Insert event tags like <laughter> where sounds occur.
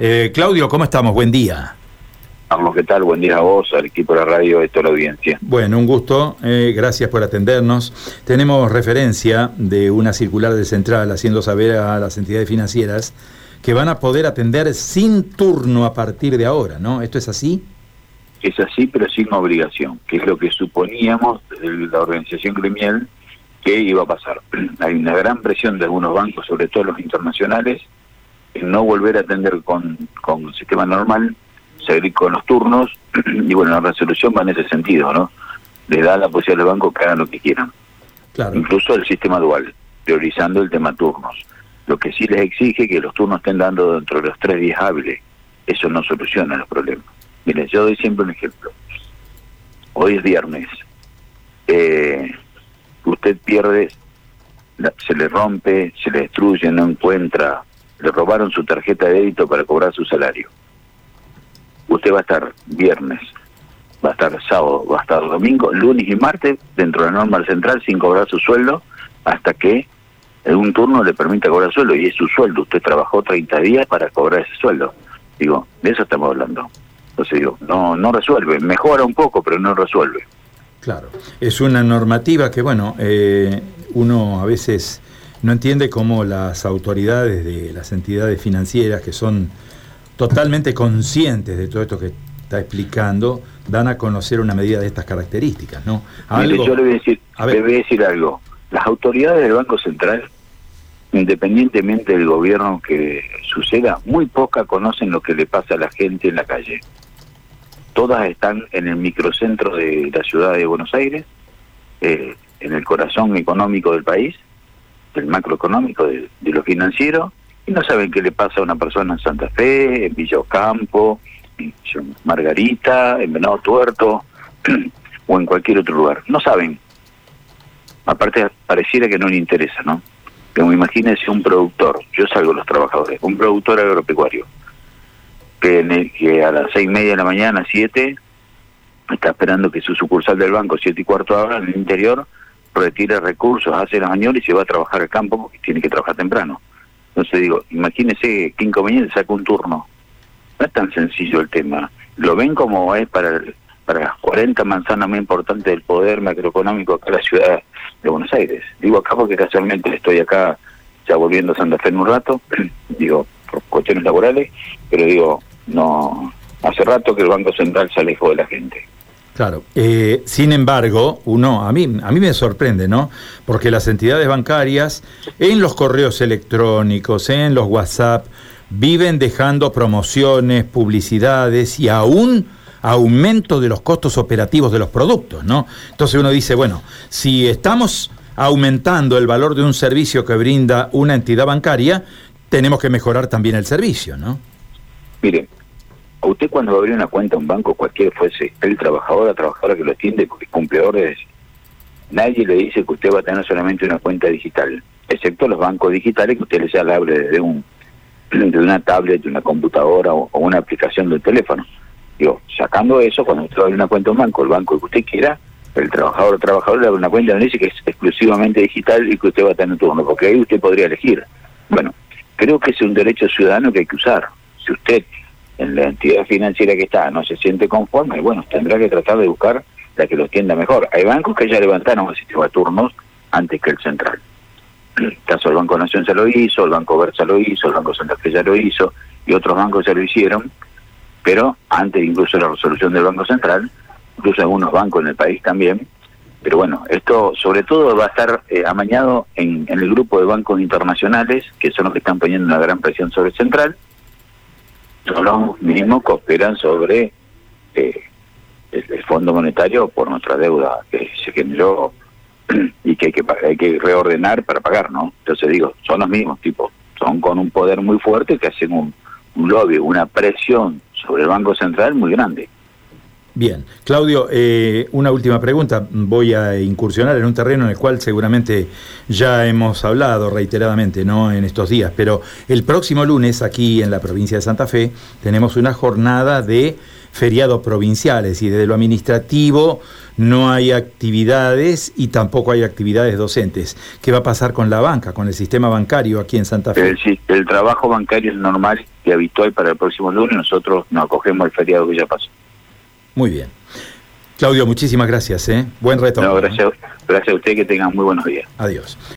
Eh, Claudio, ¿cómo estamos? Buen día. Carlos, ¿qué tal? Buen día a vos, al equipo de la radio y a toda la audiencia. Bueno, un gusto. Eh, gracias por atendernos. Tenemos referencia de una circular de Central haciendo saber a las entidades financieras que van a poder atender sin turno a partir de ahora, ¿no? ¿Esto es así? Es así, pero sin obligación, que es lo que suponíamos la organización gremial que iba a pasar. <clears throat> Hay una gran presión de algunos bancos, sobre todo los internacionales, no volver a atender con, con sistema normal, seguir con los turnos, <clears throat> y bueno, la resolución va en ese sentido, ¿no? Le da la posibilidad al banco que hagan lo que quieran. Claro. Incluso el sistema dual, priorizando el tema turnos. Lo que sí les exige que los turnos estén dando dentro de los tres días hábiles. Eso no soluciona los problemas. Miren, yo doy siempre un ejemplo. Hoy es viernes. Eh, usted pierde, se le rompe, se le destruye, no encuentra le robaron su tarjeta de débito para cobrar su salario. Usted va a estar viernes, va a estar sábado, va a estar domingo, lunes y martes dentro de la norma central sin cobrar su sueldo hasta que en un turno le permita cobrar sueldo y es su sueldo. Usted trabajó 30 días para cobrar ese sueldo. Digo, de eso estamos hablando. Entonces digo, no, no resuelve, mejora un poco, pero no resuelve. Claro, es una normativa que, bueno, eh, uno a veces no entiende cómo las autoridades de las entidades financieras, que son totalmente conscientes de todo esto que está explicando, dan a conocer una medida de estas características, ¿no? Mire, yo le voy a decir, le voy a decir algo. Las autoridades del Banco Central, independientemente del gobierno que suceda, muy pocas conocen lo que le pasa a la gente en la calle. Todas están en el microcentro de la ciudad de Buenos Aires, eh, en el corazón económico del país, del macroeconómico, de, lo financiero, y no saben qué le pasa a una persona en Santa Fe, en Villocampo, en Margarita, en Venado Tuerto, <clears throat> o en cualquier otro lugar. No saben. Aparte, pareciera que no le interesa, ¿no? Pero imagínense un productor, yo salgo los trabajadores, un productor agropecuario, que, que a las seis y media de la mañana, siete, está esperando que su sucursal del banco, siete y cuarto ahora en el interior, retira recursos, hace las mañana y se va a trabajar al campo porque tiene que trabajar temprano. Entonces digo, imagínese qué inconveniente saca un turno. No es tan sencillo el tema. Lo ven como es para, para las 40 manzanas más importantes del poder macroeconómico acá la ciudad de Buenos Aires. Digo acá porque casualmente estoy acá ya volviendo a Santa Fe en un rato, <clears throat> digo, por cuestiones laborales, pero digo, no, hace rato que el Banco Central se alejó de la gente. Claro. Eh, sin embargo, uno, a mí, a mí me sorprende, ¿no? Porque las entidades bancarias, en los correos electrónicos, en los WhatsApp, viven dejando promociones, publicidades y aún aumento de los costos operativos de los productos, ¿no? Entonces uno dice, bueno, si estamos aumentando el valor de un servicio que brinda una entidad bancaria, tenemos que mejorar también el servicio, ¿no? Mire, usted cuando va a abrir una cuenta en un banco, cualquiera fuese, el trabajador, la trabajadora que lo atiende, que cumple órdenes, nadie le dice que usted va a tener solamente una cuenta digital, excepto los bancos digitales que usted le sea hable desde un de una tablet, de una computadora o, una aplicación del teléfono. Digo, sacando eso, cuando usted a abrir una cuenta en un banco, el banco que usted quiera, el trabajador o trabajadora le abre una cuenta donde dice que es exclusivamente digital y que usted va a tener turno, porque ahí usted podría elegir. Bueno, creo que es un derecho ciudadano que hay que usar. Si usted en la entidad financiera que está no se siente conforme, bueno, tendrá que tratar de buscar la que lo entienda mejor. Hay bancos que ya levantaron el sistema de turnos antes que el central. El caso del Banco Nación se lo hizo, el Banco Versa lo hizo, el Banco Santa Fe ya lo hizo, y otros bancos ya lo hicieron, pero antes incluso la resolución del Banco Central, incluso algunos bancos en el país también, pero bueno, esto sobre todo va a estar eh, amañado en, en el grupo de bancos internacionales, que son los que están poniendo una gran presión sobre el central, son los mismos que operan sobre eh, el, Fondo Monetario por nuestra deuda que se generó <clears throat> y que hay que, hay que reordenar para pagar, ¿no? Entonces digo, son los mismos tipos, son con un poder muy fuerte que hacen un, un lobby, una presión sobre el Banco Central muy grande. Bien, Claudio, eh, una última pregunta. Voy a incursionar en un terreno en el cual seguramente ya hemos hablado reiteradamente ¿no? en estos días, pero el próximo lunes aquí en la provincia de Santa Fe tenemos una jornada de feriados provinciales y desde lo administrativo no hay actividades y tampoco hay actividades docentes. ¿Qué va a pasar con la banca, con el sistema bancario aquí en Santa Fe? El, el trabajo bancario es normal y habitual para el próximo lunes, nosotros nos acogemos el feriado que ya pasó. Muy bien. Claudio, muchísimas gracias. ¿eh? Buen retorno. No, gracias, gracias a usted, que tengan muy buenos días. Adiós.